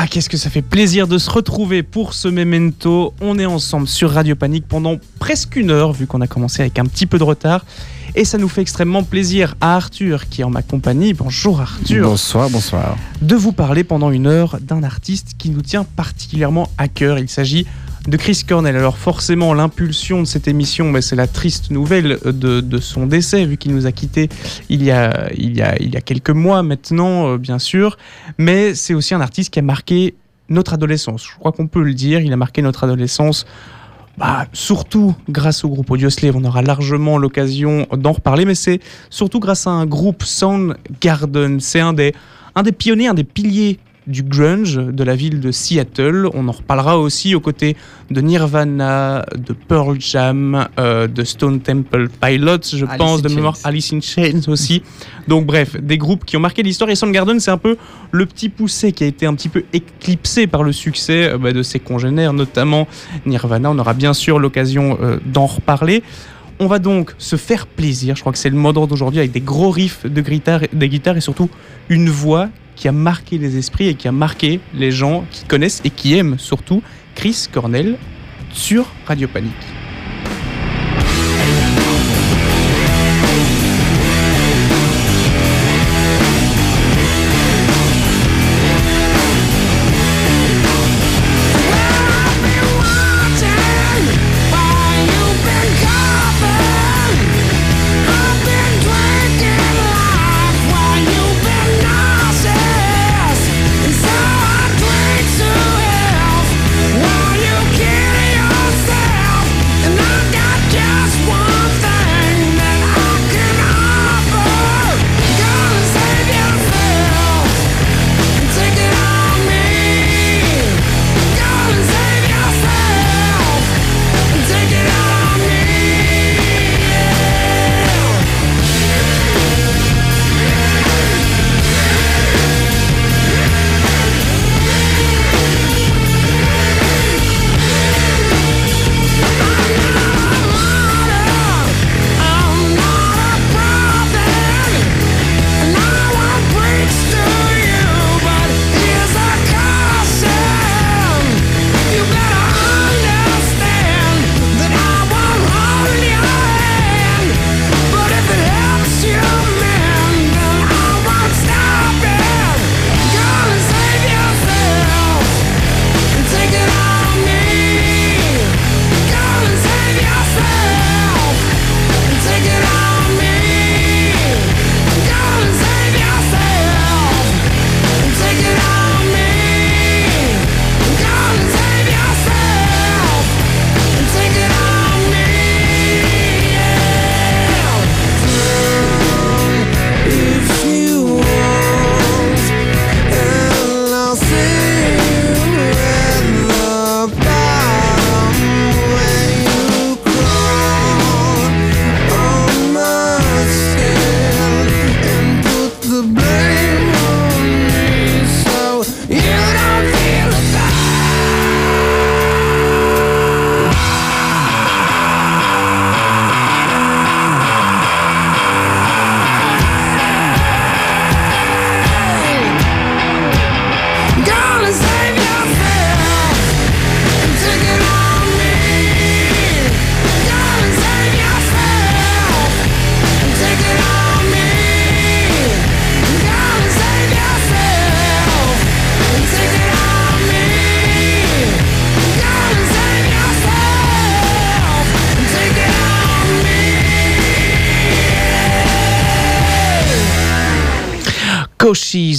Ah, qu'est-ce que ça fait plaisir de se retrouver pour ce memento. On est ensemble sur Radio Panique pendant presque une heure, vu qu'on a commencé avec un petit peu de retard. Et ça nous fait extrêmement plaisir à Arthur, qui est en ma compagnie. Bonjour Arthur. Bonsoir, bonsoir. De vous parler pendant une heure d'un artiste qui nous tient particulièrement à cœur. Il s'agit de Chris Cornell. Alors forcément, l'impulsion de cette émission, mais c'est la triste nouvelle de, de son décès, vu qu'il nous a quittés il y a, il y a, il y a quelques mois maintenant, euh, bien sûr. Mais c'est aussi un artiste qui a marqué notre adolescence. Je crois qu'on peut le dire. Il a marqué notre adolescence. Bah, surtout grâce au groupe Audioslave, on aura largement l'occasion d'en reparler, mais c'est surtout grâce à un groupe Soundgarden. C'est un des, un des pionniers, un des piliers du grunge de la ville de Seattle. On en reparlera aussi aux côtés de Nirvana, de Pearl Jam, euh, de Stone Temple Pilots, je Alice pense, de mémoire. Alice in Chains aussi. Donc bref, des groupes qui ont marqué l'histoire. Et Soundgarden, c'est un peu le petit poussé qui a été un petit peu éclipsé par le succès euh, bah, de ses congénères, notamment Nirvana. On aura bien sûr l'occasion euh, d'en reparler. On va donc se faire plaisir, je crois que c'est le mot d'ordre d'aujourd'hui, avec des gros riffs de guitare, des guitares et surtout une voix qui a marqué les esprits et qui a marqué les gens qui connaissent et qui aiment surtout Chris Cornell sur Radio Panique.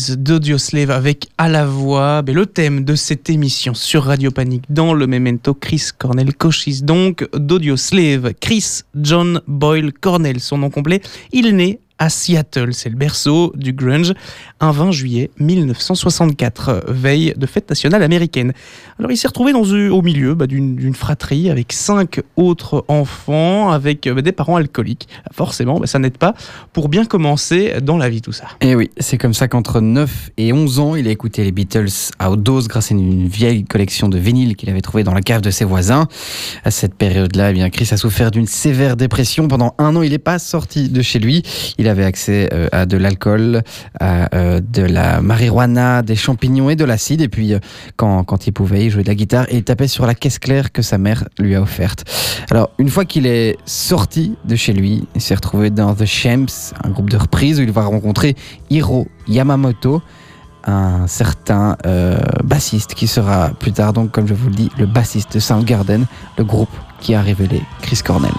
Cochise d'Audioslave avec à la voix. Mais le thème de cette émission sur Radio Panique dans le memento Chris Cornell Cochise. Donc d'Audioslave Chris John Boyle Cornell son nom complet. Il né à Seattle. C'est le berceau du grunge. Un 20 juillet 1964, veille de fête nationale américaine. Alors il s'est retrouvé dans, au milieu bah, d'une fratrie avec cinq autres enfants, avec bah, des parents alcooliques. Forcément, bah, ça n'aide pas pour bien commencer dans la vie tout ça. Et eh oui, c'est comme ça qu'entre 9 et 11 ans, il a écouté les Beatles à haute dose grâce à une vieille collection de vinyles qu'il avait trouvé dans la cave de ses voisins. À cette période-là, eh bien Chris a souffert d'une sévère dépression. Pendant un an, il n'est pas sorti de chez lui. Il avait accès euh, à de l'alcool, à euh, de la marijuana, des champignons et de l'acide. Et puis, euh, quand, quand il pouvait, il jouait de la guitare et il tapait sur la caisse claire que sa mère lui a offerte. Alors, une fois qu'il est sorti de chez lui, il s'est retrouvé dans The Champs, un groupe de reprises où il va rencontrer Hiro Yamamoto un certain bassiste qui sera plus tard, donc comme je vous le dis, le bassiste de Soundgarden, le groupe qui a révélé Chris Cornell.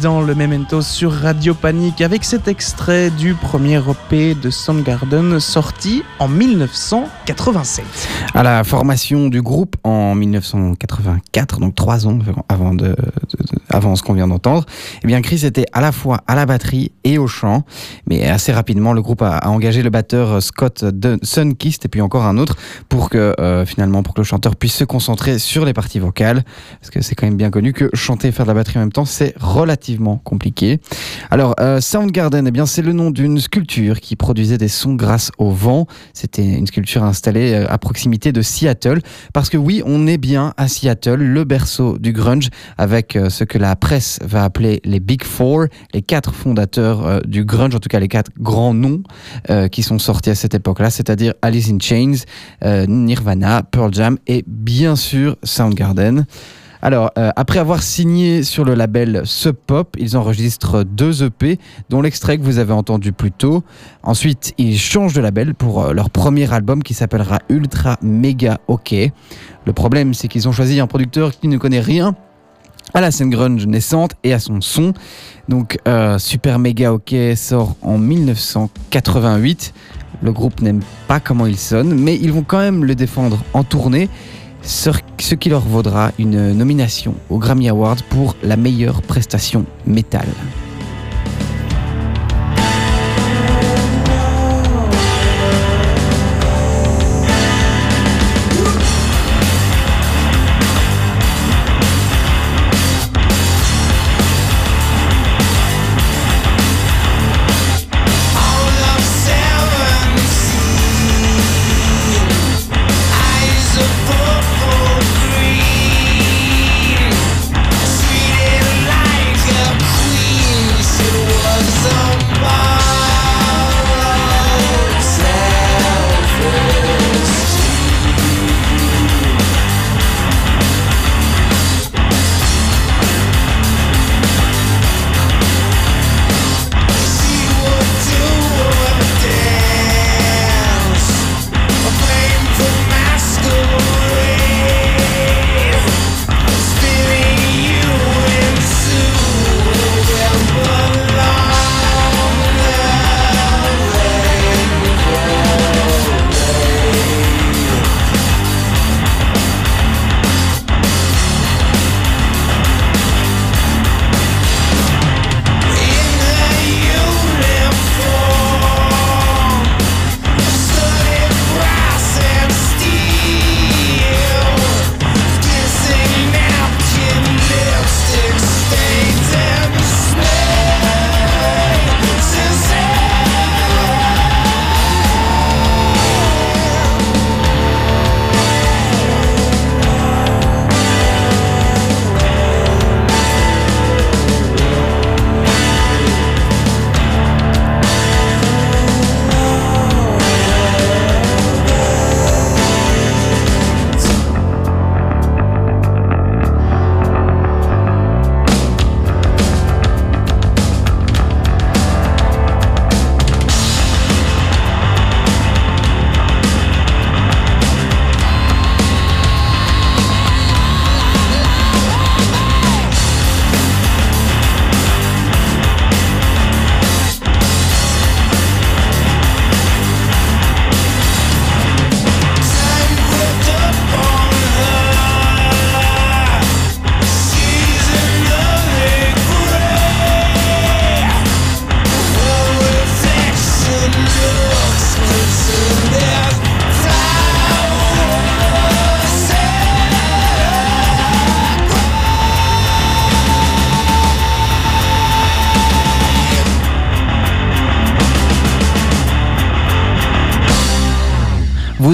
Dans le Memento sur Radio Panique avec cet extrait du premier EP de Soundgarden sorti en 1987. À la formation du groupe en 1984, donc trois ans avant, de, avant ce qu'on vient d'entendre, eh bien Chris était à la fois à la batterie et au chant, mais assez rapidement le groupe a, engagé le batteur Scott Sunkist et puis encore un autre pour que euh, finalement pour que le chanteur puisse se concentrer sur les parties vocales, parce que c'est quand même bien connu que chanter et faire de la batterie en même temps c'est relativement compliqué. Alors, euh, Soundgarden, eh bien, c'est le nom d'une sculpture qui produisait des sons grâce au vent. C'était une sculpture installée euh, à proximité de Seattle. Parce que oui, on est bien à Seattle, le berceau du grunge, avec euh, ce que la presse va appeler les Big Four, les quatre fondateurs du grunge, en tout cas les quatre grands noms qui sont sortis à cette époque-là, c'est-à-dire Alice in Chains, Nirvana, Pearl Jam et bien sûr Soundgarden. Alors, euh, après avoir signé sur le label Sub Pop, ils enregistrent deux EP, dont l'extrait que vous avez entendu plus tôt. Ensuite, ils changent de label pour euh, leur premier album qui s'appellera Ultra Mega OK. Le problème, c'est qu'ils ont choisi un producteur qui ne connaît rien à la scène grunge naissante et à son son. Donc euh, Super Mega OK sort en 1988. Le groupe n'aime pas comment il sonne, mais ils vont quand même le défendre en tournée, ce ce qui leur vaudra une nomination aux Grammy Awards pour la meilleure prestation métal.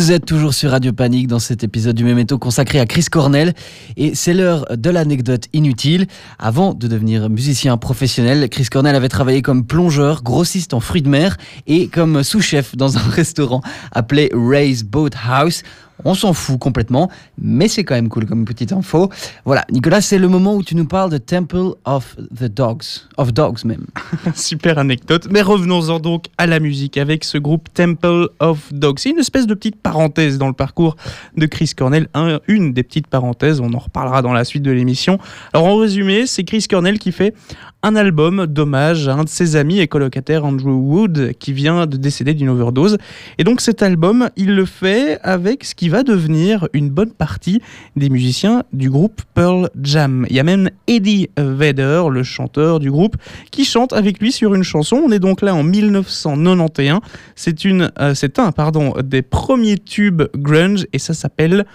Vous êtes toujours sur Radio Panique dans cet épisode du Memento consacré à Chris Cornell et c'est l'heure de l'anecdote inutile. Avant de devenir musicien professionnel, Chris Cornell avait travaillé comme plongeur, grossiste en fruits de mer et comme sous-chef dans un restaurant appelé Ray's Boat House. On s'en fout complètement, mais c'est quand même cool comme petite info. Voilà, Nicolas, c'est le moment où tu nous parles de Temple of the Dogs, of Dogs même. Super anecdote. Mais revenons-en donc à la musique avec ce groupe Temple of Dogs. C'est une espèce de petite parenthèse dans le parcours de Chris Cornell. Un- une des petites parenthèses, on en reparlera dans la suite de l'émission. Alors en résumé, c'est Chris Cornell qui fait un album d'hommage à un de ses amis et colocataires, Andrew Wood, qui vient de décéder d'une overdose. Et donc cet album, il le fait avec ce qui va devenir une bonne partie des musiciens du groupe Pearl Jam. Il y a même Eddie Vedder, le chanteur du groupe, qui chante avec lui sur une chanson. On est donc là en 1991. C'est une, euh, c'est un, pardon, des premiers tubes grunge et ça s'appelle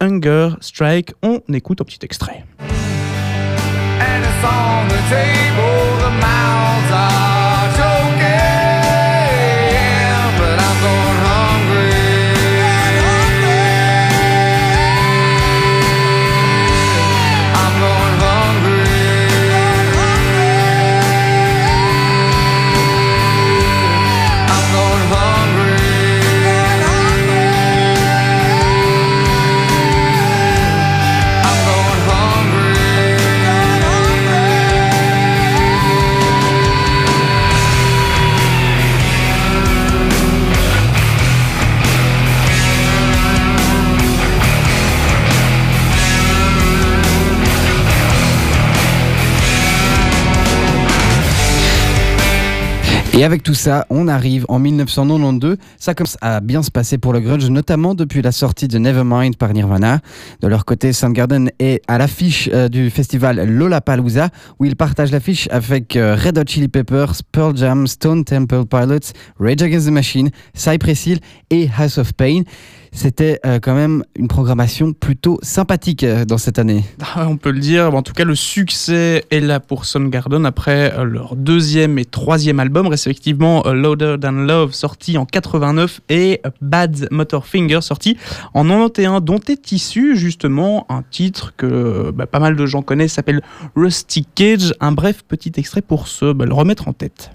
Hunger Strike. On écoute un petit extrait. Et avec tout ça, on arrive en 1992. Ça commence à bien se passer pour le grunge, notamment depuis la sortie de Nevermind par Nirvana. De leur côté, Soundgarden est à l'affiche euh, du festival Lollapalooza, où ils partagent l'affiche avec euh, Red Hot Chili Peppers, Pearl Jam, Stone Temple Pilots, Rage Against the Machine, Cypress Hill et House of Pain. C'était euh, quand même une programmation plutôt sympathique euh, dans cette année. Ah, On peut le dire. En tout cas, le succès est là pour Soundgarden après euh, leur deuxième et troisième album, respectivement Louder Than Love, sorti en 89, et Bad Motor Finger, sorti en 91, dont est issu justement un titre que bah, pas mal de gens connaissent, s'appelle Rusty Cage. Un bref petit extrait pour se bah, le remettre en tête.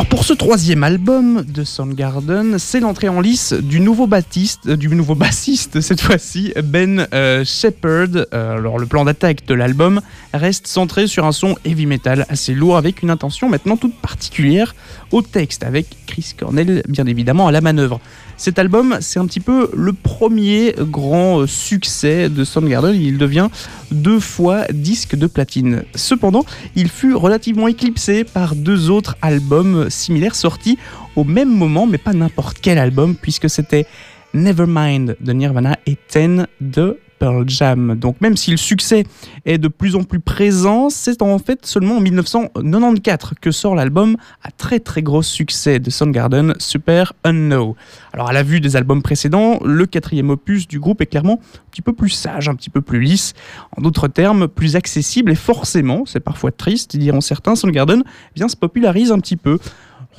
Alors ce troisième album de Soundgarden, c'est l'entrée en lice du nouveau bassiste, euh, du nouveau bassiste cette fois-ci, Ben euh, Shepard. Euh, alors le plan d'attaque de l'album reste centré sur un son heavy metal assez lourd avec une intention maintenant toute particulière au texte, avec Chris Cornell bien évidemment à la manœuvre. Cet album, c'est un petit peu le premier grand euh, succès de Soundgarden. Il devient deux fois disque de platine. Cependant, il fut relativement éclipsé par deux autres albums similaires sortis au même moment, mais pas n'importe quel album, puisque c'était Nevermind de Nirvana et Ten de Pearl Jam. Donc même si le succès est de plus en plus présent, c'est en fait seulement en 1994 que sort l'album à très très gros succès de Soundgarden, Super Unknown. Alors à la vue des albums précédents, le quatrième opus du groupe est clairement un petit peu plus sage, un petit peu plus lisse, en d'autres termes plus accessible et forcément, c'est parfois triste, diront certains, Soundgarden eh se popularise un petit peu.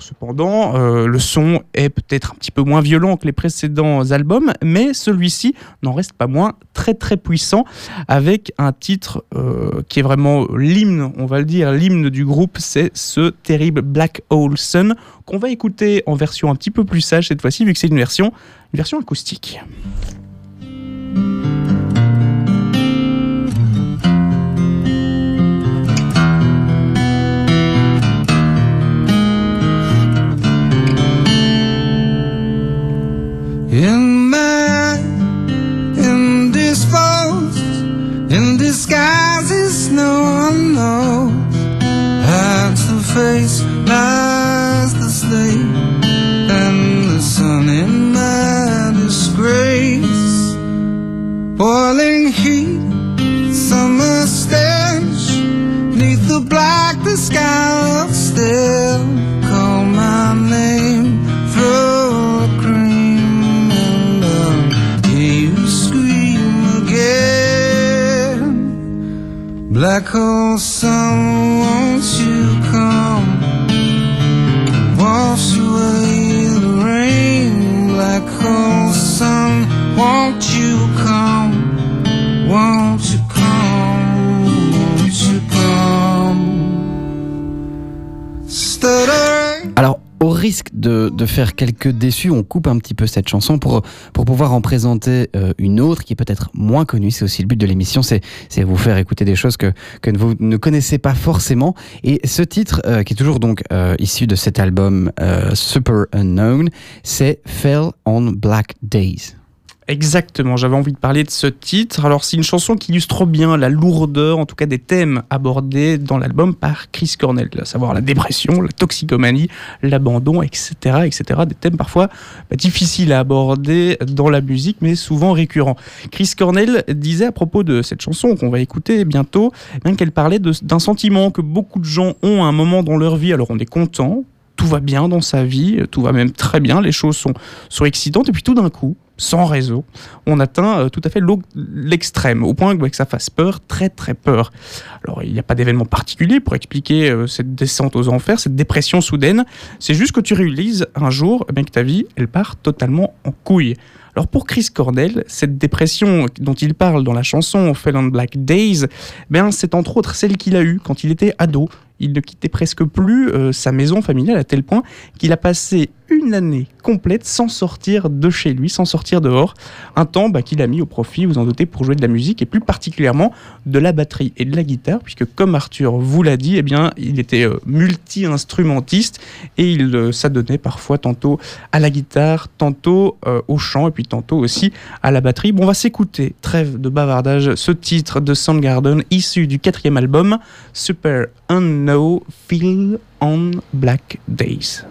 Cependant, euh, le son est peut-être un petit peu moins violent que les précédents albums, mais celui-ci n'en reste pas moins très très puissant, avec un titre euh, qui est vraiment l'hymne, on va le dire, l'hymne du groupe, c'est ce terrible Black Hole Sun qu'on va écouter en version un petit peu plus sage cette fois-ci, vu que c'est une version, une version acoustique. In my indisposed, in disguises no one knows. Hides the face, lies the slave, and the sun in my disgrace. Boiling heat, summer stench, neath the black, the sky still. Call my risque de, faire quelques déçus, on coupe un petit peu cette chanson pour, pour pouvoir en présenter euh, une autre qui est peut-être moins connue. C'est aussi le but de l'émission, c'est vous faire écouter des choses que, que vous ne connaissez pas forcément. Et ce titre, euh, qui est toujours donc euh, issu de cet album Super Unknown, c'est Fell on Black Days. Exactement, j'avais envie de parler de ce titre. Alors c'est une chanson qui illustre bien la lourdeur, en tout cas des thèmes abordés dans l'album par Chris Cornell, à savoir la dépression, la toxicomanie, l'abandon, etc., etc. Des thèmes parfois bah, difficiles à aborder dans la musique, mais souvent récurrents. Chris Cornell disait à propos de cette chanson qu'on va écouter bientôt, bien qu'elle parlait d'un sentiment que beaucoup de gens ont à un moment dans leur vie. Alors on est content, tout va bien dans sa vie, tout va même très bien, les choses sont excitantes, et puis tout d'un coup, sans réseau, on atteint euh, tout à fait l'extrême, au point que, ça fasse peur, très très peur. Alors il n'y a pas d'événement particulier pour expliquer euh, cette descente aux enfers, cette dépression soudaine, c'est juste que tu réalises un jour eh que ta vie, elle part totalement en couille. Alors pour Chris Cornell, cette dépression dont il parle dans la chanson Fell on Black Days, ben c'est entre autres celle qu'il a eue quand il était ado. Il ne quittait presque plus euh, sa maison familiale à tel point qu'il a passé une année complète sans sortir de chez lui, sans sortir dehors. Un temps bah, qu'il a mis au profit, vous en doutez, pour jouer de la musique et plus particulièrement de la batterie et de la guitare, puisque comme Arthur vous l'a dit, eh bien, il était euh, multi-instrumentiste et il euh, s'adonnait parfois tantôt à la guitare, tantôt euh, au chant et puis tantôt aussi à la batterie. Bon, on va s'écouter, trêve de bavardage, ce titre de Soundgarden issu du quatrième album, Super Unknown Feel on Black Days.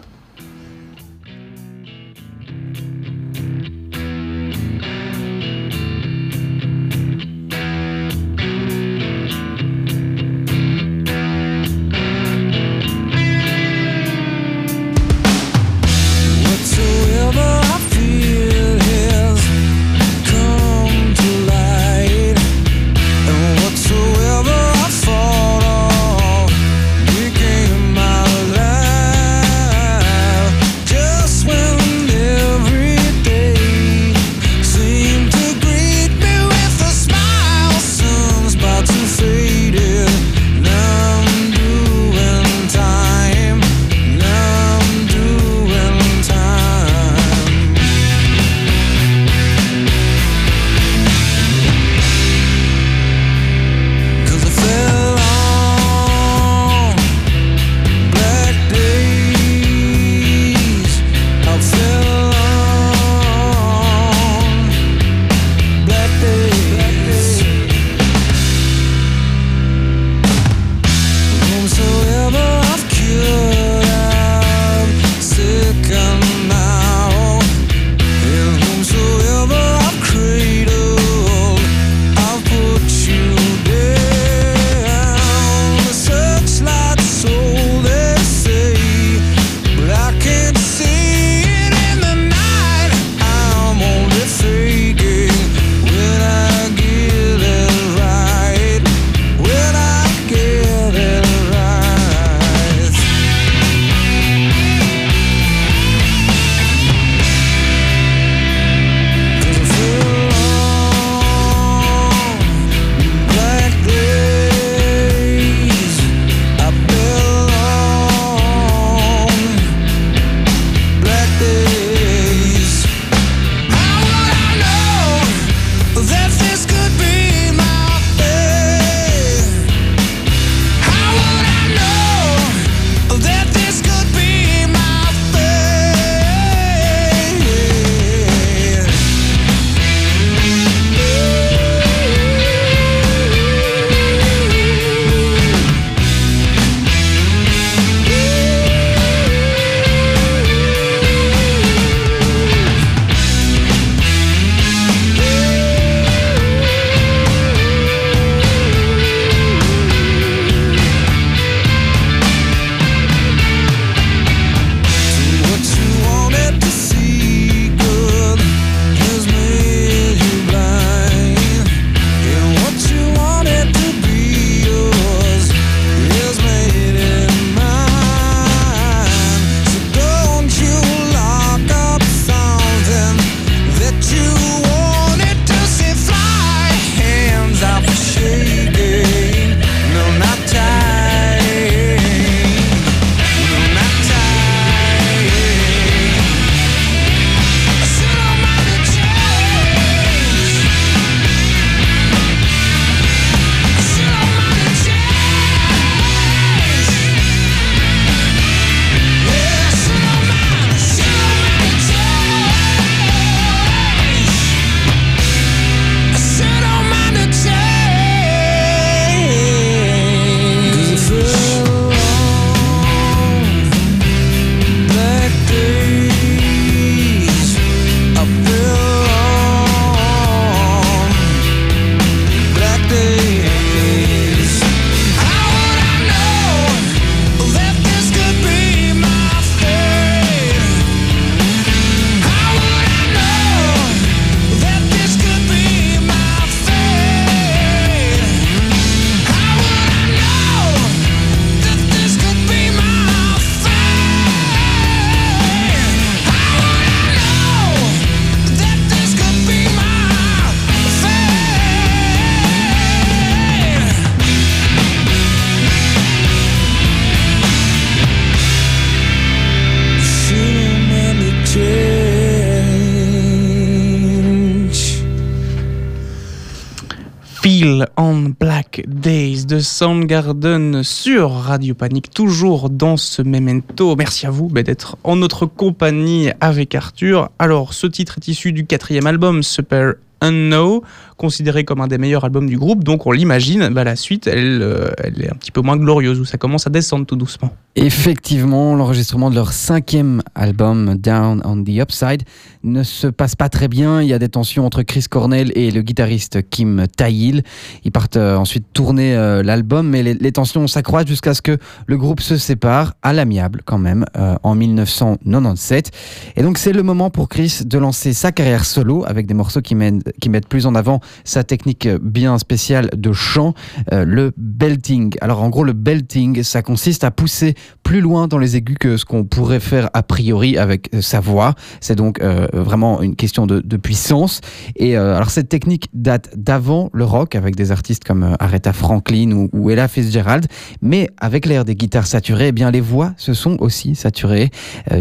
De Soundgarden sur Radio Panique, toujours dans ce memento. Merci à vous bah, d'être en notre compagnie avec Arthur. Alors, ce titre est issu du quatrième album, Super Unknown, considéré comme un des meilleurs albums du groupe, donc on l'imagine, bah, la suite, elle, euh, elle est un petit peu moins glorieuse, où ça commence à descendre tout doucement. Effectivement, l'enregistrement de leur cinquième album, Down on the Upside, ne se passe pas très bien. Il y a des tensions entre Chris Cornell et le guitariste Kim Thayil. Ils partent euh, ensuite tourner euh, l'album, mais les, tensions s'accroissent jusqu'à ce que le groupe se sépare, à l'amiable quand même, en 1997. Et donc c'est le moment pour Chris de lancer sa carrière solo avec des morceaux qui, mènent- qui mettent plus en avant sa technique bien spéciale de chant, euh, le belting. Alors en gros, le belting, ça consiste à pousser plus loin dans les aigus que ce qu'on pourrait faire a priori avec euh, sa voix. C'est donc euh, vraiment une question de, puissance. Et alors cette technique date d'avant le rock avec des artistes comme Aretha Franklin ou, Ella Fitzgerald, mais avec l'air des guitares saturées, eh bien les voix se sont aussi saturées,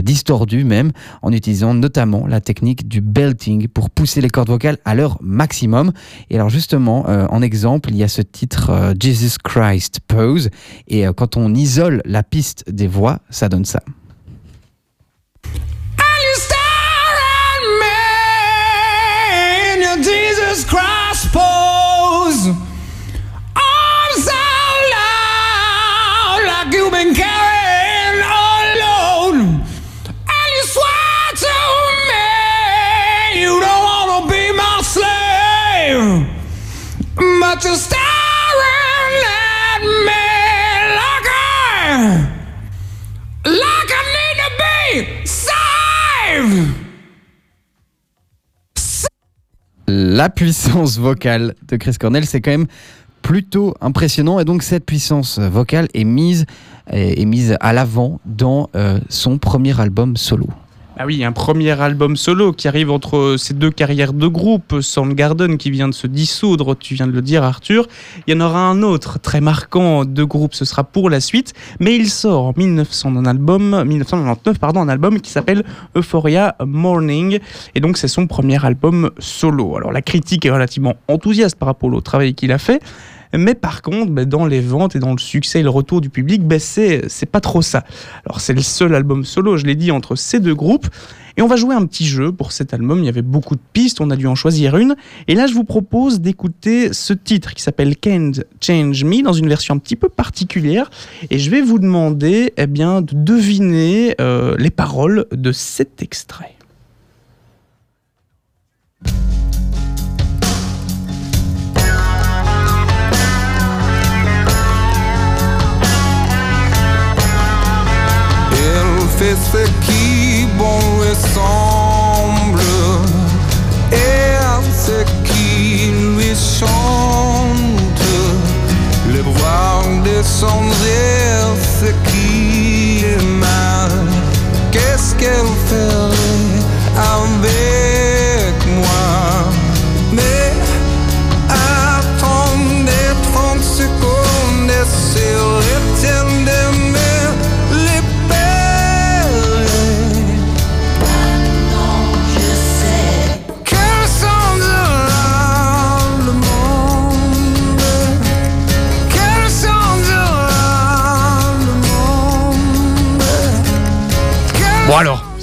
distordues même, en utilisant notamment la technique du belting pour pousser les cordes vocales à maximum. Et alors justement, euh, en exemple, il y a ce titre euh, Jesus Christ Pose, et euh, quand on isole la piste des voix, ça donne ça. La puissance vocale de Chris Cornell, c'est quand même plutôt impressionnant. Et donc cette puissance vocale est mise, est, est mise à l'avant dans euh, son premier album solo. Ah oui, un premier album solo qui arrive entre ces deux carrières de groupe, Soundgarden qui vient de se dissoudre, tu viens de le dire Arthur. Il y en aura un autre très marquant de groupe, ce sera pour la suite, mais il sort en 1900 un album, 1999 pardon, un album qui s'appelle Euphoria Morning et donc c'est son premier album solo. Alors la critique est relativement enthousiaste par rapport au travail qu'il a fait. Mais par contre, bah, dans les ventes et dans le succès et le retour du public, bah, c'est pas trop ça. Alors c'est le seul album solo, je l'ai dit, entre ces deux groupes. Et on va jouer un petit jeu pour cet album. Il y avait beaucoup de pistes, on a dû en choisir une. Et là, je vous propose d'écouter ce titre qui s'appelle Can't Change Me dans une version un petit peu particulière. Et je vais vous demander eh bien, de deviner euh, les paroles de cet extrait. Fait ce qui bon lui semble et ce qui lui chante. Le voir descendre ce qui est mal. Qu'est-ce qu'elle ferait avec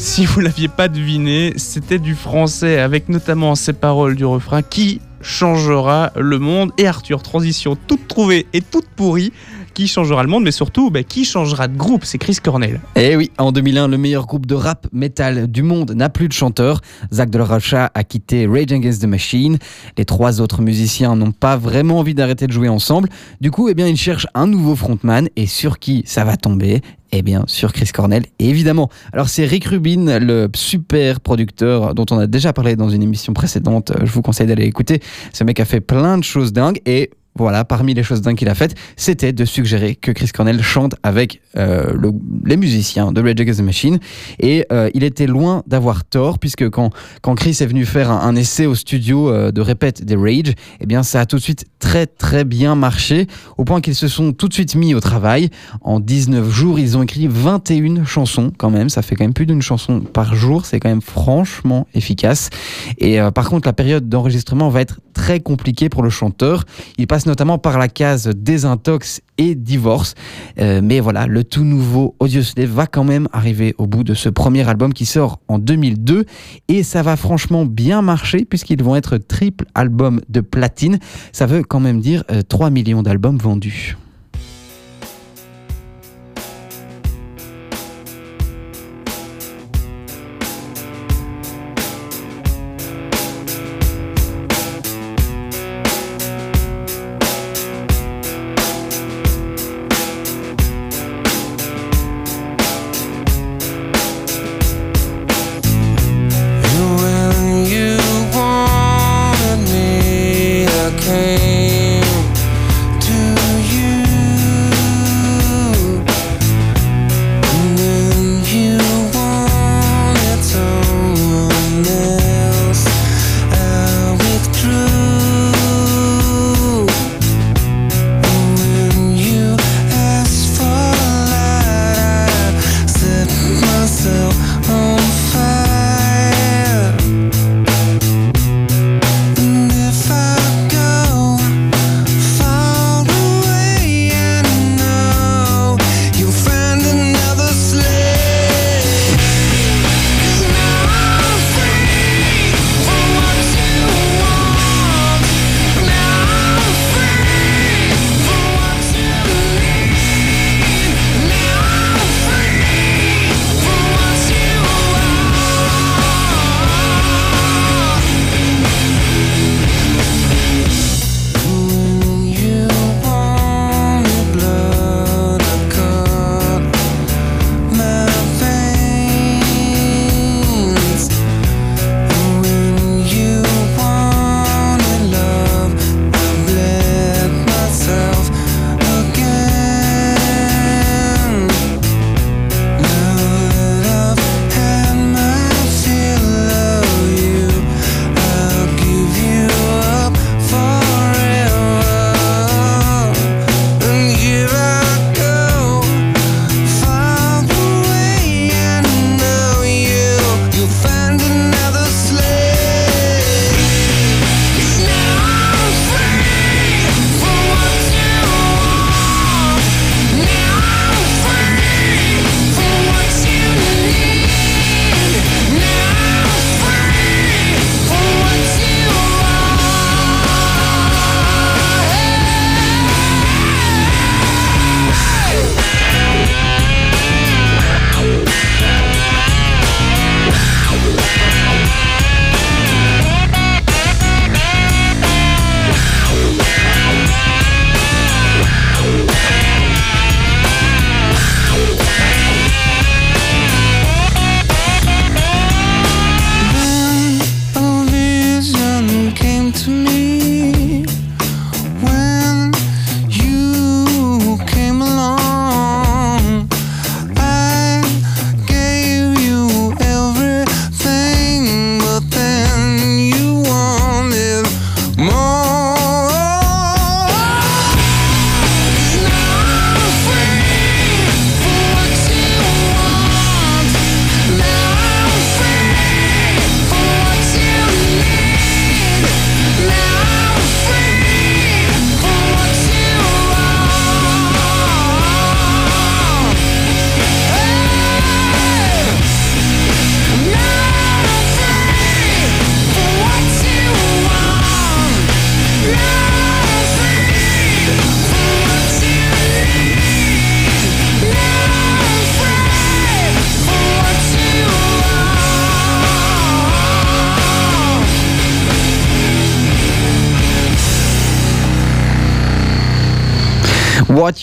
si vous l'aviez pas deviné, c'était du français avec notamment ces paroles du refrain qui changera le monde. Et Arthur, transition toute trouvée et toute pourrie, qui changera le monde, mais surtout bah, qui changera de groupe, c'est Chris Cornell. Eh oui, en 2001, le meilleur groupe de rap metal du monde n'a plus de chanteur. Zach de la Rocha a quitté Rage Against the Machine. Les trois autres musiciens n'ont pas vraiment envie d'arrêter de jouer ensemble. Du coup, eh bien, ils cherchent un nouveau frontman. Et sur qui ça va tomber? Eh bien, sur Chris Cornell, évidemment. Alors, c'est Rick Rubin, le super producteur dont on a déjà parlé dans une émission précédente. Je vous conseille d'aller écouter. Ce mec a fait plein de choses dingues et voilà, parmi les choses dingues qu'il a faites, c'était de suggérer que Chris Cornell chante avec euh, le- les musiciens de Rage Against the Machine. Et euh, il était loin d'avoir tort, puisque quand, quand Chris est venu faire un, un essai au studio euh, de répète des Rage, eh bien ça a tout de suite très très bien marché, au point qu'ils se sont tout de suite mis au travail. En 19 jours, ils ont écrit 21 chansons quand même, ça fait quand même plus d'une chanson par jour, c'est quand même franchement efficace. Et euh, par contre, la période d'enregistrement va être très compliqué pour le chanteur. Il passe notamment par la case désintox et divorce. Euh, mais voilà, le tout nouveau Audioslave va quand même arriver au bout de ce premier album qui sort en 2002 et ça va franchement bien marcher puisqu'ils vont être triple album de platine. Ça veut quand même dire euh, 3 millions d'albums vendus.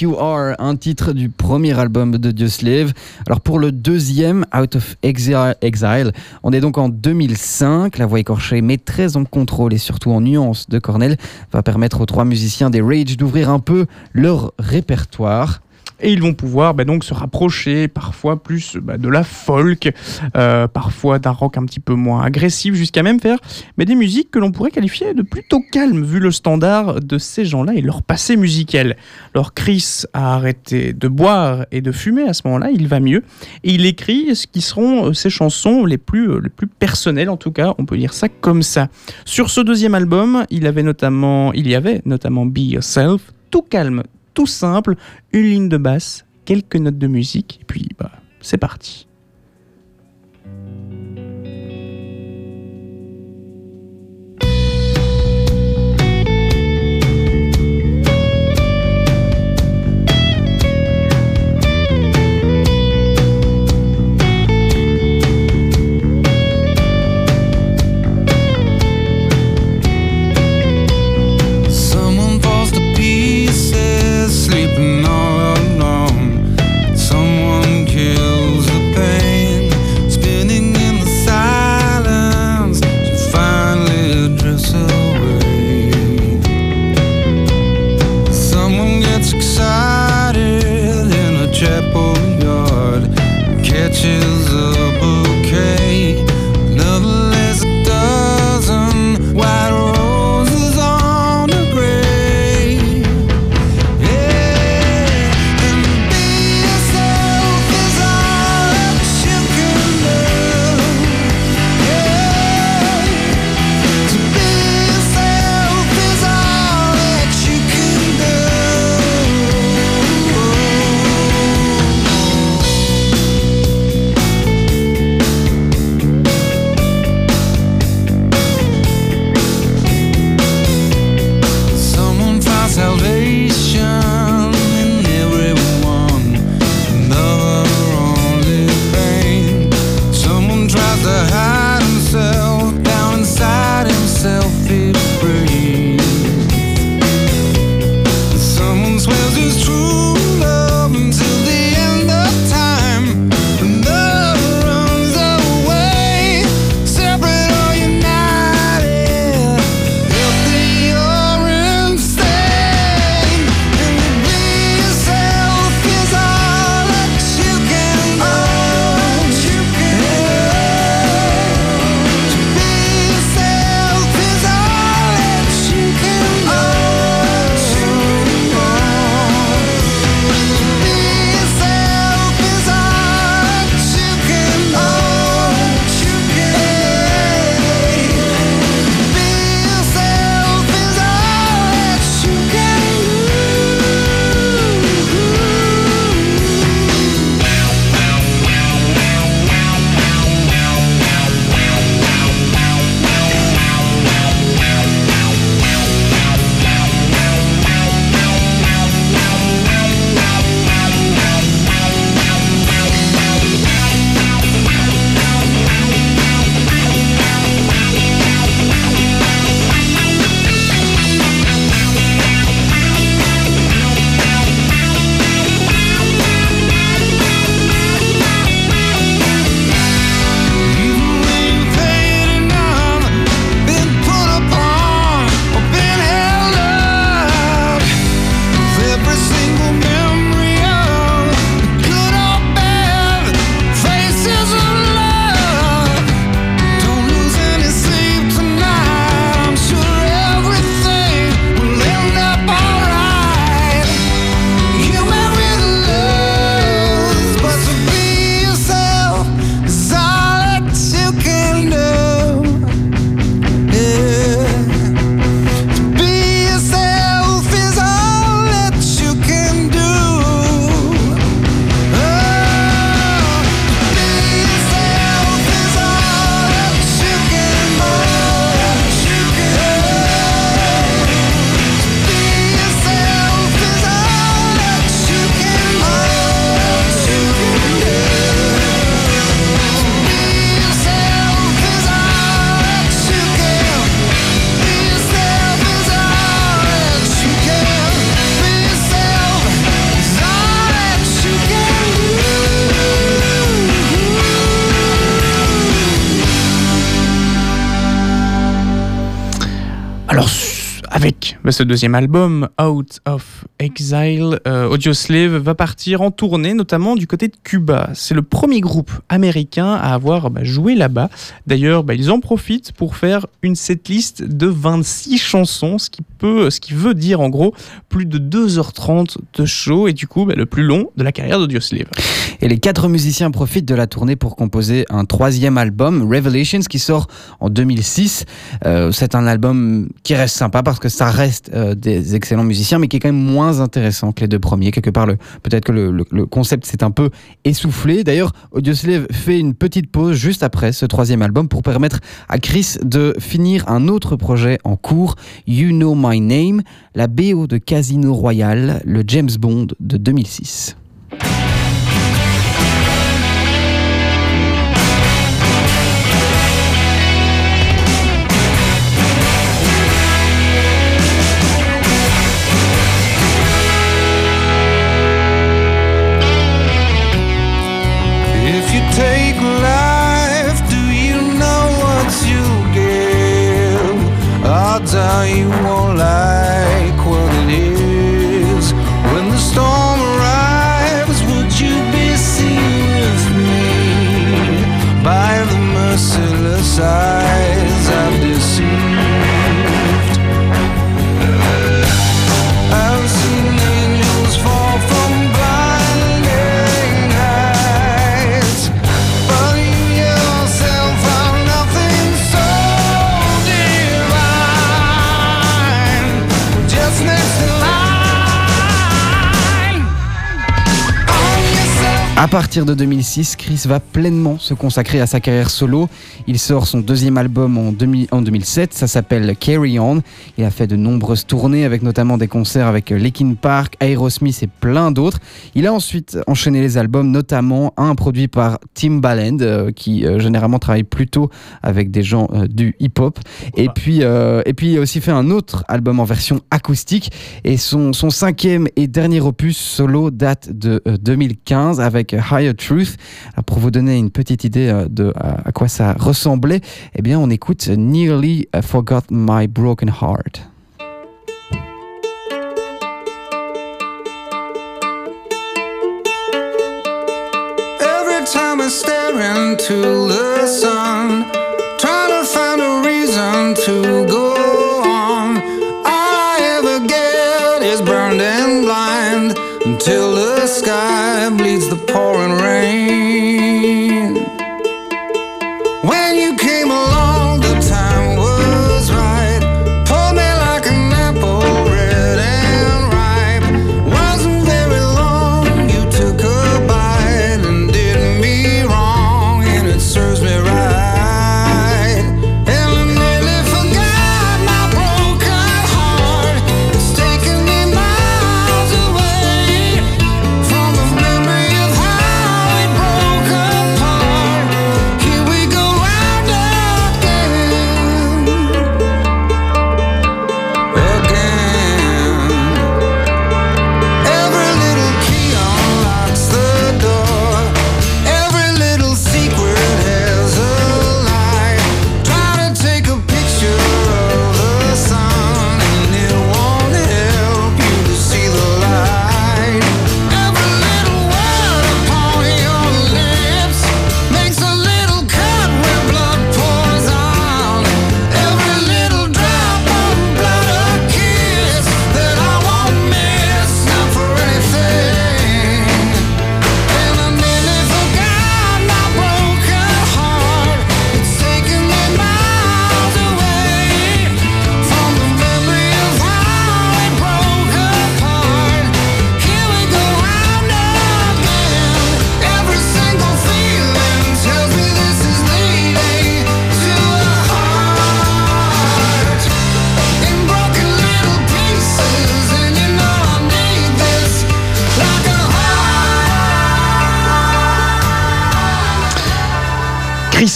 You Are, un titre du premier album de Dioslave. Alors pour le deuxième, Out of Exi- Exile, on est donc en 2005. La voix écorchée mais très en contrôle et surtout en nuance de Cornell va permettre aux trois musiciens des Rage d'ouvrir un peu leur répertoire. Et ils vont pouvoir bah, donc se rapprocher parfois plus bah, de la folk, euh, parfois d'un rock un petit peu moins agressif, jusqu'à même faire des musiques que l'on pourrait qualifier de plutôt calmes vu le standard de ces gens-là et leur passé musical. Alors Chris a arrêté de boire et de fumer à ce moment-là, il va mieux et il écrit ce qui seront euh, ses chansons les plus, euh, plus personnelles en tout cas, on peut dire ça comme ça. Sur ce deuxième album, il avait notamment, il y avait notamment Be Yourself, tout calme, tout simple, une ligne de basse, quelques notes de musique, et puis bah, c'est parti. Ce deuxième album, Out of Exile, euh, Audioslave va partir en tournée, notamment du côté de Cuba. C'est le premier groupe américain à avoir bah, joué là-bas. D'ailleurs, bah, ils en profitent pour faire une setlist de 26 chansons, ce qui, peut, ce qui veut dire en gros plus de 2h30 de show et du coup bah, le plus long de la carrière d'Audioslave. Et les quatre musiciens profitent de la tournée pour composer un troisième album, Revelations, qui sort en 2006. Euh, c'est un album qui reste sympa parce que ça reste euh, des excellents musiciens, mais qui est quand même moins intéressant que les deux premiers. Quelque part, peut-être que le, le- le concept s'est un peu essoufflé. D'ailleurs, Audioslave fait une petite pause juste après ce troisième album pour permettre à Chris de finir un autre projet en cours, You Know My Name, la BO de Casino Royale, le James Bond de 2006. Are you won't like what it is. When the storm arrives, would you be seen with me by the merciless eyes À partir de 2006, Chris va pleinement se consacrer à sa carrière solo. Il sort son deuxième album en, 2000 en 2007, ça s'appelle Carry On. Il a fait de nombreuses tournées avec notamment des concerts avec Linkin Park, Aerosmith et plein d'autres. Il a ensuite enchaîné les albums, notamment un produit par Timbaland, euh, qui euh, généralement travaille plutôt avec des gens euh, du hip-hop. Et puis, et puis il a aussi fait un autre album en version acoustique. Et son, son cinquième et dernier opus solo date de euh, 2015 avec Higher Truth. Alors pour vous donner une petite idée euh, de à, quoi ça ressemblait, eh bien on écoute Nearly Forgot My Broken Heart.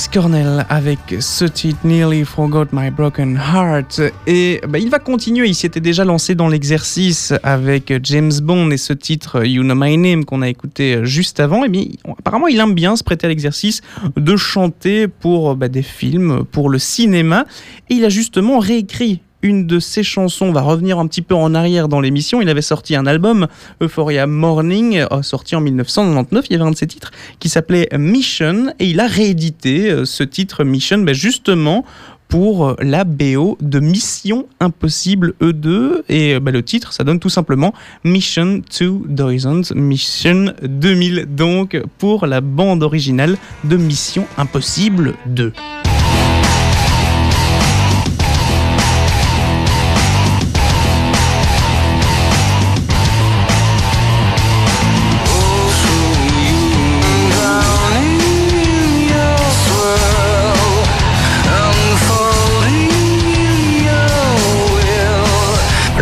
Chris Cornell avec ce titre Nearly Forgot My Broken Heart. Et bah, il va continuer, il s'était déjà lancé dans l'exercice avec James Bond et ce titre You Know My Name qu'on a écouté juste avant. Et bien apparemment il aime bien se prêter à l'exercice de chanter pour bah, des films, pour le cinéma. Et il a justement réécrit une de ses chansons. On va revenir un petit peu en arrière dans l'émission. Il avait sorti un album, Euphoria Morning, euh, sorti en 1999. Il y avait un de ses titres qui s'appelait Mission et il a réédité euh, ce titre Mission ben, justement pour la BO de Mission Impossible E2 et euh, bah, le titre ça donne tout simplement Mission 2000 Mission 2000 donc pour la bande originale de Mission Impossible 2.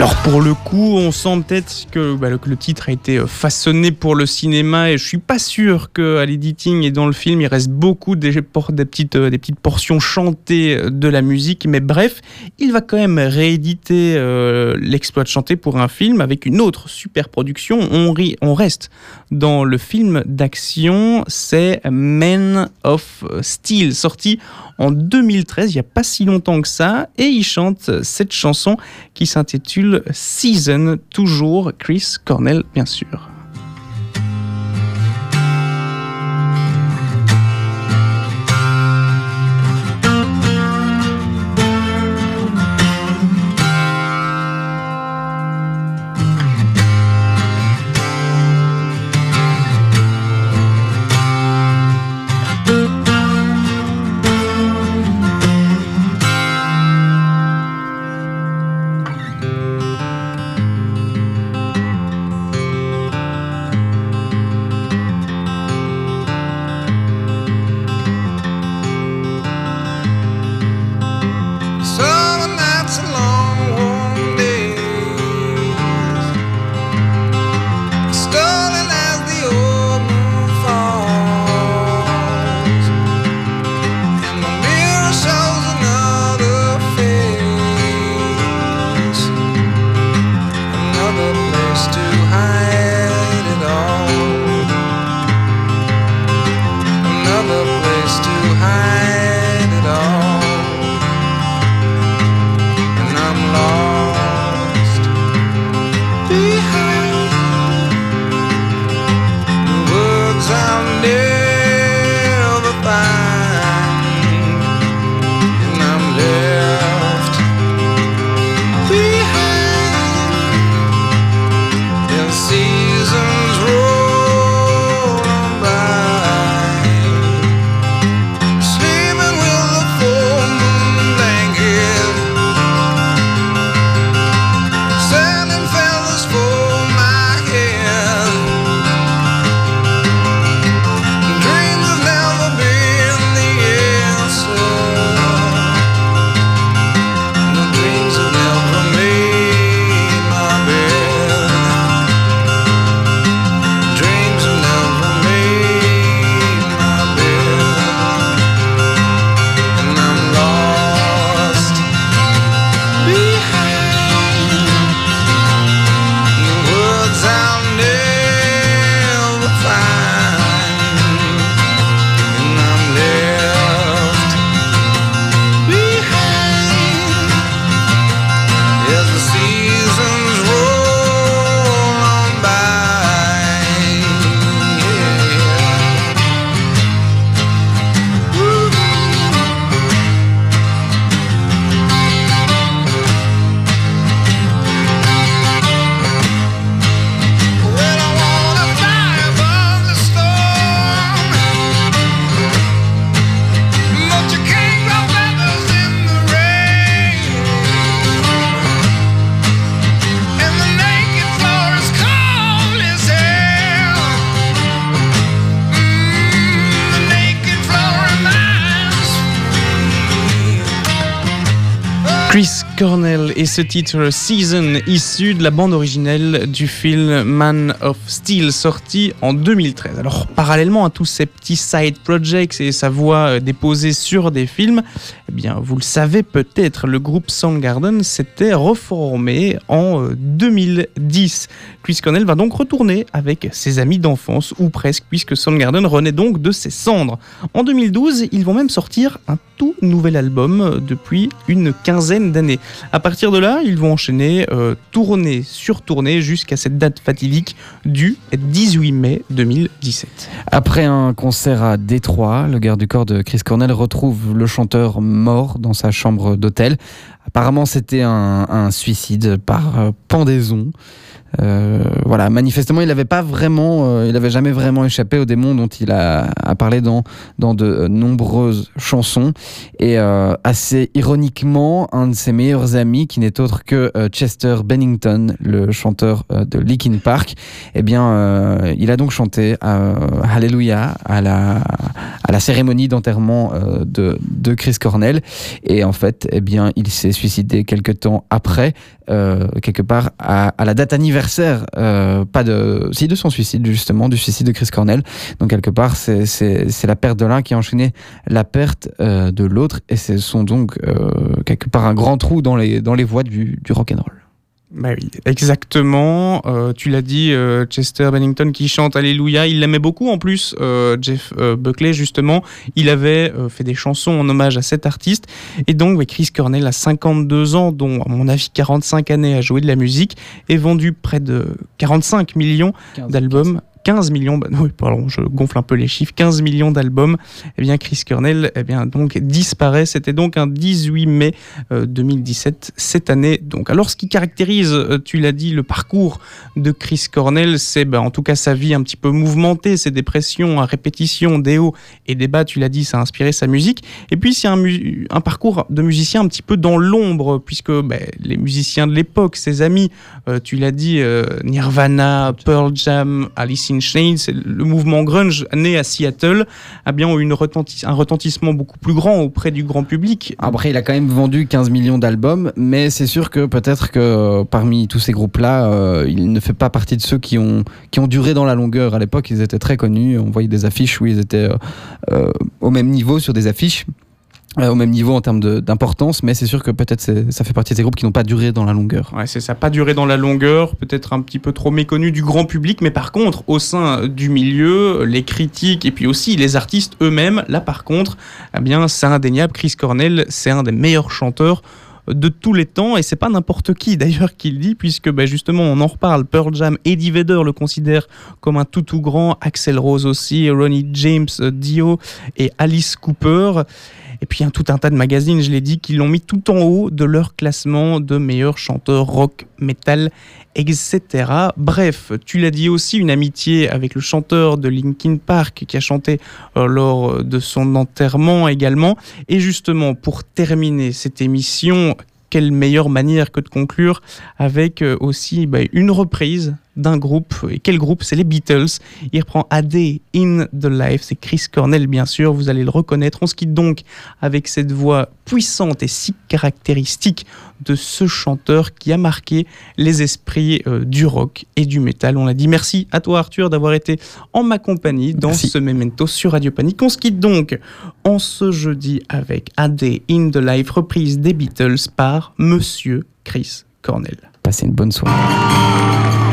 Alors pour le coup, on sent peut-être que, bah, le, que titre a été euh, façonné pour le cinéma et je suis pas sûr qu'à l'editing et dans le film il reste beaucoup des, des petites, euh, des petites portions chantées euh, de la musique, mais bref, il va quand même rééditer l'exploit de chanter pour un film avec une autre super production. On, ri- on reste dans le film d'action, c'est Men of Steel, sorti en 2013, il n'y a pas si longtemps que ça, et il chante cette chanson qui s'intitule Season, toujours Chris Cornell, bien sûr. Ce titre Season issu de la bande originelle du film Man of Steel sorti en 2013. Alors parallèlement à tous ces petits side projects et sa voix euh, déposée sur des films, eh bien vous le savez peut-être, le groupe Soundgarden s'était reformé en euh, 2010. Chris Cornell va donc retourner avec ses amis d'enfance ou presque puisque Soundgarden renaît donc de ses cendres. En 2012, ils vont même sortir un tout nouvel album euh, depuis une quinzaine d'années. À partir de là, ils vont enchaîner euh, tournée sur tournée jusqu'à cette date fatidique du 18 mai 2017. Après un concert à Détroit, le garde du corps de Chris Cornell retrouve le chanteur mort dans sa chambre d'hôtel. Apparemment, c'était un, suicide par euh, pendaison. Euh, voilà, manifestement, il n'avait pas vraiment, euh, il n'avait jamais vraiment échappé au démon dont il a, a parlé dans, dans de euh, nombreuses chansons. Et assez ironiquement, un de ses meilleurs amis, qui n'est autre que Chester Bennington, le chanteur de Linkin Park, eh bien, il a donc chanté Hallelujah à la, à la cérémonie d'enterrement de, de Chris Cornell. Et en fait, eh bien, il s'est suicidé quelques temps après, euh, quelque part à, à la date anniversaire, euh, pas de, si de son suicide justement, du suicide de Chris Cornell. Donc quelque part, c'est la perte de l'un qui a enchaîné la perte euh, de l'autre, et ce sont donc euh, quelque part un grand trou dans les dans les voies du, du rock and roll. Bah oui, exactement. Euh, tu l'as dit, euh, Chester Bennington qui chante Alléluia, il l'aimait beaucoup en plus. euh, Jeff Buckley, justement, il avait fait des chansons en hommage à cet artiste. Et donc, ouais, Chris Cornell a 52 ans, dont, à mon avis, 45 années à jouer de la musique, et vendu près de 45 millions d'albums. 15 millions, bah, oui, pardon, je gonfle un peu les chiffres, 15 millions d'albums. Eh bien, Chris Cornell, eh bien, donc, disparaît. C'était donc un 18 mai euh, 2017, cette année. Donc, alors, ce qui caractérise, euh, tu l'as dit, le parcours de Chris Cornell, c'est bah, en tout cas sa vie un petit peu mouvementée, ses dépressions à répétition, des hauts et des bas, tu l'as dit, ça a inspiré sa musique. Et puis, c'est un, parcours de musicien un petit peu dans l'ombre, puisque bah, les musiciens de l'époque, ses amis, euh, tu l'as dit, euh, Nirvana, Pearl Jam, Alice in Le mouvement grunge né à Seattle, a bien eu un retentissement beaucoup plus grand auprès du grand public. Après, il a quand même vendu 15 millions d'albums, mais c'est sûr que peut-être que euh, parmi tous ces groupes-là, euh, il ne fait pas partie de ceux qui ont, duré dans la longueur. À l'époque, ils étaient très connus. On voyait des affiches où ils étaient euh, au même niveau sur des affiches. Euh, au même niveau en termes d'importance, mais c'est sûr que peut-être ça fait partie de ces groupes qui n'ont pas duré dans la longueur. Ouais, c'est ça, pas duré dans la longueur, peut-être un petit peu trop méconnu du grand public, mais par contre, au sein du milieu, les critiques et puis aussi les artistes eux-mêmes, là par contre, eh bien, c'est indéniable, Chris Cornell, c'est un des meilleurs chanteurs de tous les temps et c'est pas n'importe qui d'ailleurs qui le dit puisque bah, justement on en reparle Pearl Jam Eddie Vedder le considère comme un tout tout grand Axel Rose aussi Ronnie James Dio et Alice Cooper et puis un tout un tas de magazines je l'ai dit qui l'ont mis tout en haut de leur classement de meilleurs chanteurs rock metal etc. Bref, tu l'as dit aussi, une amitié avec le chanteur de Linkin Park qui a chanté euh, lors de son enterrement également. Et justement, pour terminer cette émission, quelle meilleure manière que de conclure avec euh, aussi bah, une reprise d'un groupe. Et quel groupe? C'est les Beatles. Il reprend A Day in the Life. C'est Chris Cornell, bien sûr. Vous allez le reconnaître. On se quitte donc avec cette voix puissante et si caractéristique de ce chanteur qui a marqué les esprits euh, du rock et du métal. On l'a dit. Merci à toi, Arthur, d'avoir été en ma compagnie dans Merci. ce memento sur Radio Panique. On se quitte donc en ce jeudi avec A Day in the Life, reprise des Beatles par Monsieur Chris Cornell. Passez une bonne soirée.